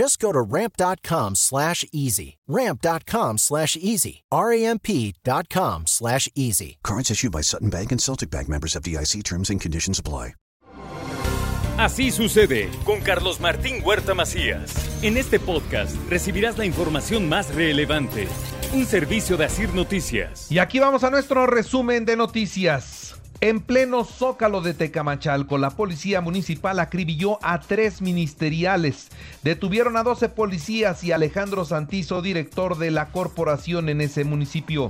Just go to ramp.com slash easy. Ramp.com slash easy. R-A-M-P.com slash easy. Cards issued by Sutton Bank and Celtic Bank members of DIC terms and conditions apply. Así sucede con Carlos Martín Huerta Macías. En este podcast recibirás la información más relevante. Un servicio de Asir Noticias. Y aquí vamos a nuestro resumen de noticias. En pleno zócalo de Tecamachalco, la policía municipal acribilló a tres ministeriales. Detuvieron a 12 policías y Alejandro Santizo, director de la corporación en ese municipio.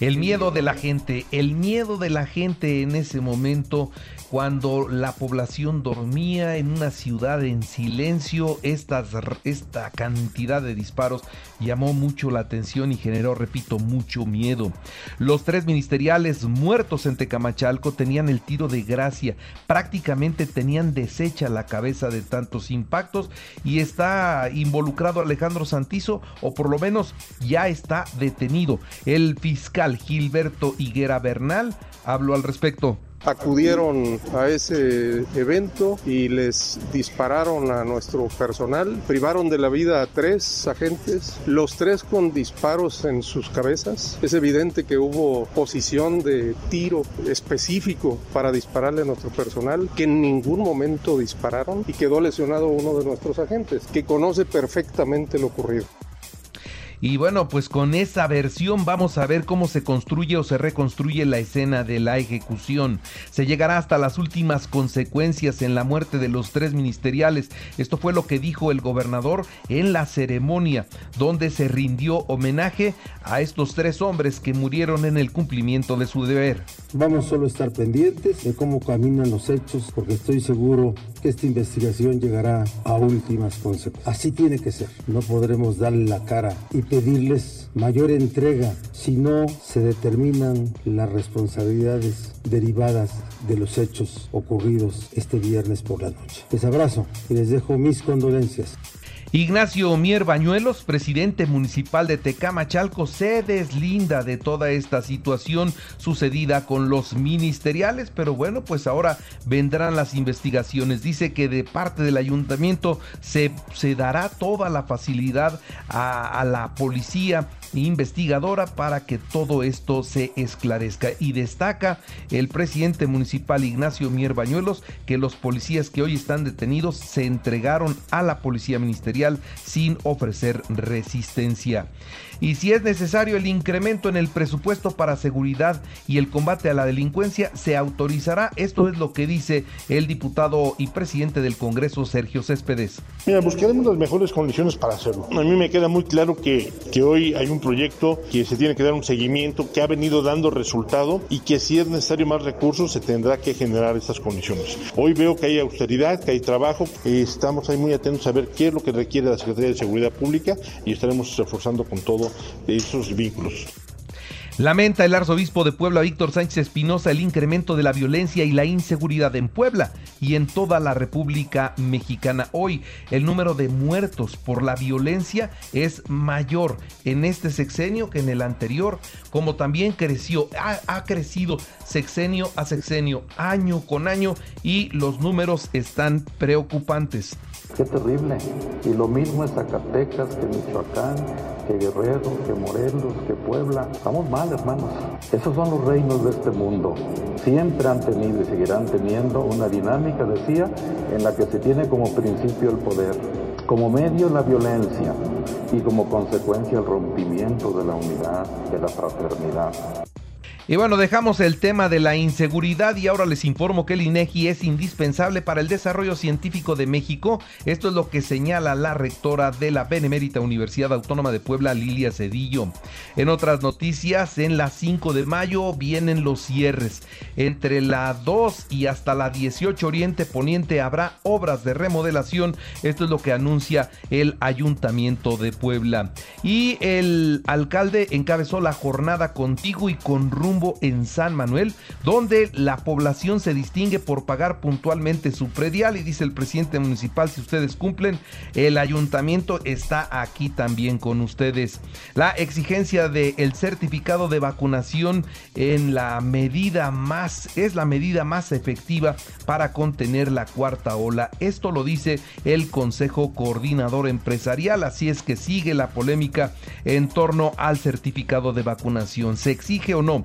El miedo de la gente, el miedo de la gente en ese momento cuando la población dormía en una ciudad en silencio, esta cantidad de disparos llamó mucho la atención y generó, repito, mucho miedo. Los tres ministeriales muertos en Tecamachalco tenían el tiro de gracia, prácticamente tenían deshecha la cabeza de tantos impactos y está involucrado Alejandro Santizo o por lo menos ya está detenido. El fiscal Gilberto Higuera Bernal habló al respecto acudieron a ese evento y les dispararon a nuestro personal, privaron de la vida a tres agentes, los tres con disparos en sus cabezas. Es evidente que hubo posición de tiro específico para dispararle a nuestro personal, que en ningún momento dispararon y quedó lesionado uno de nuestros agentes, que conoce perfectamente lo ocurrido. Y bueno, pues con esa versión vamos a ver cómo se construye o se reconstruye la escena de la ejecución. Se llegará hasta las últimas consecuencias en la muerte de los tres ministeriales. Esto fue lo que dijo el gobernador en la ceremonia, donde se rindió homenaje a estos tres hombres que murieron en el cumplimiento de su deber. Vamos solo a estar pendientes de cómo caminan los hechos, porque estoy seguro que esta investigación llegará a últimas consecuencias. Así tiene que ser. No podremos darle la cara y pedirles mayor entrega si no se determinan las responsabilidades derivadas de los hechos ocurridos este viernes por la noche. Les abrazo y les dejo mis condolencias. Ignacio Mier Bañuelos, presidente municipal de Tecamachalco, se deslinda de toda esta situación sucedida con los ministeriales, pero bueno, pues ahora vendrán las investigaciones. Dice que de parte del ayuntamiento se, se dará toda la facilidad a, a la policía investigadora para que todo esto se esclarezca. Y destaca el presidente municipal Ignacio Mier Bañuelos que los policías que hoy están detenidos se entregaron a la policía ministerial sin ofrecer resistencia y si es necesario el incremento en el presupuesto para seguridad y el combate a la delincuencia, se autorizará. Esto es lo que dice el diputado y presidente del Congreso, Sergio Céspedes. Mira, buscaremos las mejores condiciones para hacerlo. A mí me queda muy claro que, que hoy hay un proyecto que se tiene que dar un seguimiento, que ha venido dando resultado y que si es necesario más recursos se tendrá que generar estas condiciones. Hoy veo que hay austeridad, que hay trabajo, estamos ahí muy atentos a ver qué es lo que requiere la Secretaría de Seguridad Pública y estaremos reforzando con todo esos vínculos. Lamenta el arzobispo de Puebla, Víctor Sánchez Espinosa, el incremento de la violencia y la inseguridad en Puebla y en toda la República Mexicana. Hoy el número de muertos por la violencia es mayor en este sexenio que en el anterior, como también creció, ha, ha crecido sexenio a sexenio, año con año y los números están preocupantes. Qué terrible. Y lo mismo en Zacatecas que Michoacán que Guerrero, que Morelos, que Puebla. Estamos mal, hermanos. Esos son los reinos de este mundo. Siempre han tenido y seguirán teniendo una dinámica, decía, en la que se tiene como principio el poder, como medio la violencia y como consecuencia el rompimiento de la unidad, de la fraternidad. Y bueno, dejamos el tema de la inseguridad y ahora les informo que el INEGI es indispensable para el desarrollo científico de México. Esto es lo que señala la rectora de la Benemérita Universidad Autónoma de Puebla, Lilia Cedillo. En otras noticias, en la 5 de mayo vienen los cierres. Entre la 2 y hasta la 18 Oriente Poniente habrá obras de remodelación. Esto es lo que anuncia el Ayuntamiento de Puebla. Y el alcalde encabezó la jornada contigo y con rumbo en San Manuel, donde la población se distingue por pagar puntualmente su predial y dice el presidente municipal, si ustedes cumplen, el ayuntamiento está aquí también con ustedes. La exigencia del certificado de vacunación en la medida más, es la medida más efectiva para contener la cuarta ola. Esto lo dice el Consejo Coordinador Empresarial, así es que sigue la polémica en torno al certificado de vacunación. ¿Se exige o no?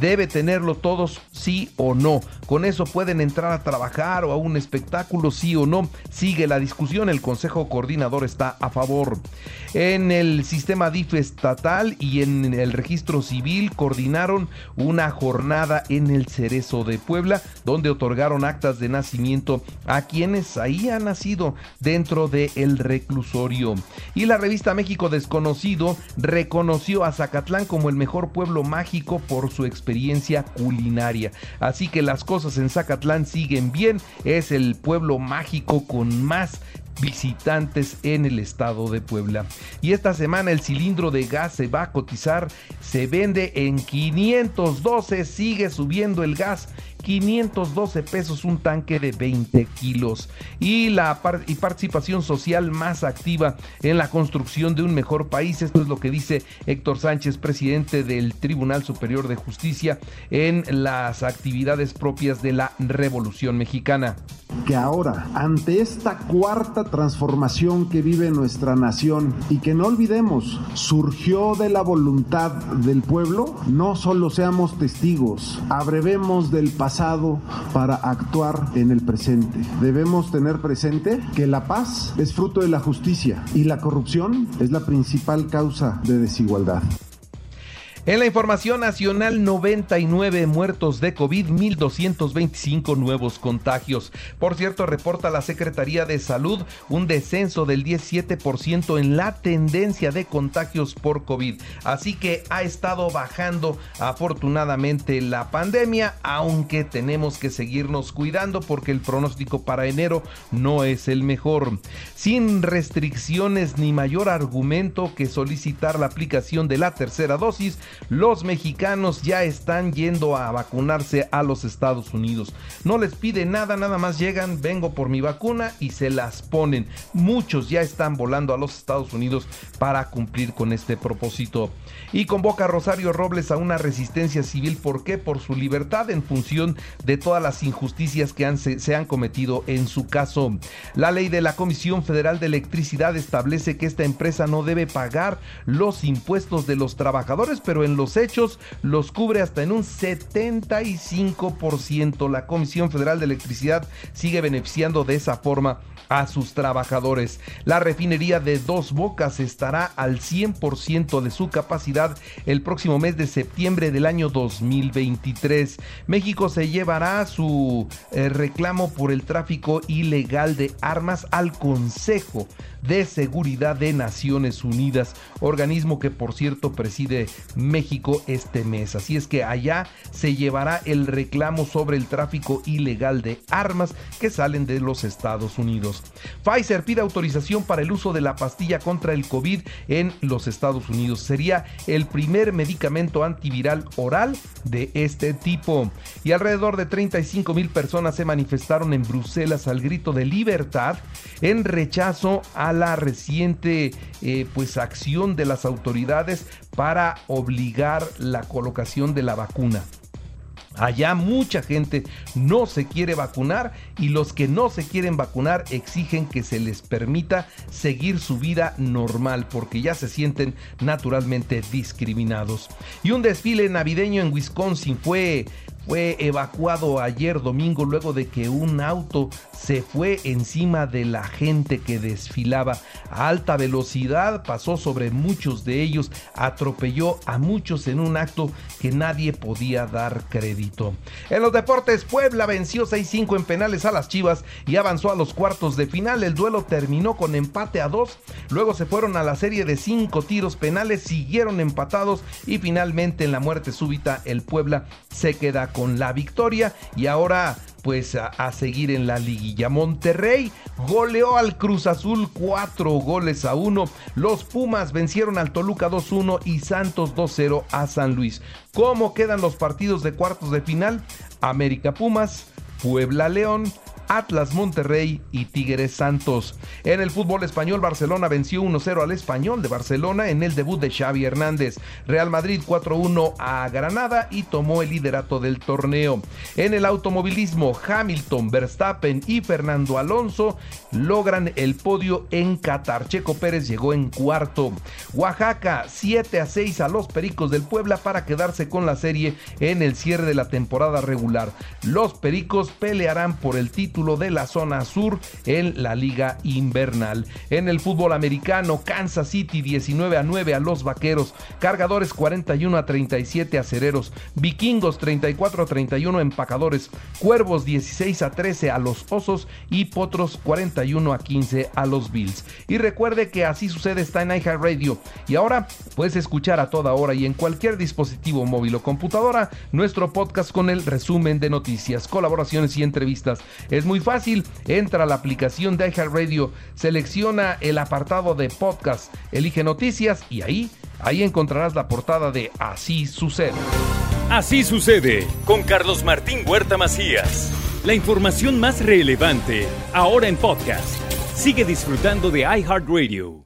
debe tenerlo todos sí o no. Con eso pueden entrar a trabajar o a un espectáculo sí o no. Sigue la discusión, el Consejo Coordinador está a favor. En el sistema DIF estatal y en el registro civil coordinaron una jornada en el Cerezo de Puebla, donde otorgaron actas de nacimiento a quienes ahí han nacido dentro del el reclusorio. Y la revista México Desconocido reconoció a Zacatlán como el mejor pueblo mágico por su experiencia culinaria. Así que las cosas en Zacatlán siguen bien. Es el pueblo mágico con más visitantes en el estado de Puebla. Y esta semana el cilindro de gas se va a cotizar, se vende en 512, sigue subiendo el gas 512 pesos un tanque de 20 kilos. Y la participación social más activa en la construcción de un mejor país. Esto es lo que dice Héctor Sánchez, presidente del Tribunal Superior de Justicia, en las actividades propias de la Revolución Mexicana. Que ahora, ante esta cuarta transformación que vive nuestra nación y que no olvidemos, surgió de la voluntad del pueblo, no solo seamos testigos, abrevemos del pasado para actuar en el presente. Debemos tener presente que la paz es fruto de la justicia y la corrupción es la principal causa de desigualdad. En la información nacional, 99 muertos de COVID, 1.225 nuevos contagios. Por cierto, reporta la Secretaría de Salud un descenso del 17% en la tendencia de contagios por COVID. Así que ha estado bajando afortunadamente la pandemia, aunque tenemos que seguirnos cuidando porque el pronóstico para enero no es el mejor. Sin restricciones ni mayor argumento que solicitar la aplicación de la tercera dosis, los mexicanos ya están yendo a vacunarse a los Estados Unidos. No les pide nada, nada más llegan, vengo por mi vacuna y se las ponen. Muchos ya están volando a los Estados Unidos para cumplir con este propósito. Y convoca a Rosario Robles a una resistencia civil. ¿Por qué? Por su libertad en función de todas las injusticias que se, se han cometido en su caso. La ley de la Comisión Federal de Electricidad establece que esta empresa no debe pagar los impuestos de los trabajadores, pero en los hechos los cubre hasta en un 75%. La Comisión Federal de Electricidad sigue beneficiando de esa forma a sus trabajadores. La refinería de Dos Bocas estará al 100% de su capacidad el próximo mes de septiembre del año 2023. México se llevará su eh, reclamo por el tráfico ilegal de armas al Consejo de Seguridad de Naciones Unidas, organismo que por cierto preside México este mes. Así es que allá se llevará el reclamo sobre el tráfico ilegal de armas que salen de los Estados Unidos. Pfizer pide autorización para el uso de la pastilla contra el COVID en los Estados Unidos. Sería el primer medicamento antiviral oral de este tipo. Y alrededor de 35 mil personas se manifestaron en Bruselas al grito de libertad en rechazo a la reciente eh, pues acción de las autoridades para obligar la colocación de la vacuna. Allá mucha gente no se quiere vacunar y los que no se quieren vacunar exigen que se les permita seguir su vida normal porque ya se sienten naturalmente discriminados. Y un desfile navideño en Wisconsin fue fue evacuado ayer domingo luego de que un auto se fue encima de la gente que desfilaba a alta velocidad, pasó sobre muchos de ellos, atropelló a muchos en un acto que nadie podía dar crédito. En los deportes, Puebla venció 6-5 en penales a las Chivas y avanzó a los cuartos de final. El duelo terminó con empate a 2, luego se fueron a la serie de 5 tiros penales, siguieron empatados y finalmente en la muerte súbita el Puebla se queda con la victoria y ahora pues a, seguir en la liguilla. Monterrey goleó al Cruz Azul cuatro goles a uno. Los Pumas vencieron al Toluca 2-1 y Santos 2-0 a San Luis. ¿Cómo quedan los partidos de cuartos de final? América Pumas, Puebla León, Atlas Monterrey y Tigres Santos. En el fútbol español, Barcelona venció 1-0 al Español de Barcelona en el debut de Xavi Hernández. Real Madrid 4-1 a Granada y tomó el liderato del torneo. En el automovilismo, Hamilton, Verstappen y Fernando Alonso logran el podio en Qatar. Checo Pérez llegó en cuarto. Oaxaca 7 a 6 a los Pericos del Puebla para quedarse con la serie en el cierre de la temporada regular. Los Pericos pelearán por el título de la zona sur en la liga invernal. En el fútbol americano, Kansas City 19 a 9 a los Vaqueros, Cargadores 41 a 37 a Cereros, Vikingos 34 a 31 a Empacadores, Cuervos 16 a 13 a los Osos y Potros 41 a 15 a los Bills. Y recuerde que así sucede está en Radio y ahora puedes escuchar a toda hora y en cualquier dispositivo móvil o computadora nuestro podcast con el resumen de noticias, colaboraciones y entrevistas. Es muy fácil, entra a la aplicación de iHeartRadio, selecciona el apartado de podcast, elige noticias y ahí, ahí encontrarás la portada de Así sucede. Así sucede con Carlos Martín Huerta Macías. La información más relevante ahora en podcast. Sigue disfrutando de iHeartRadio.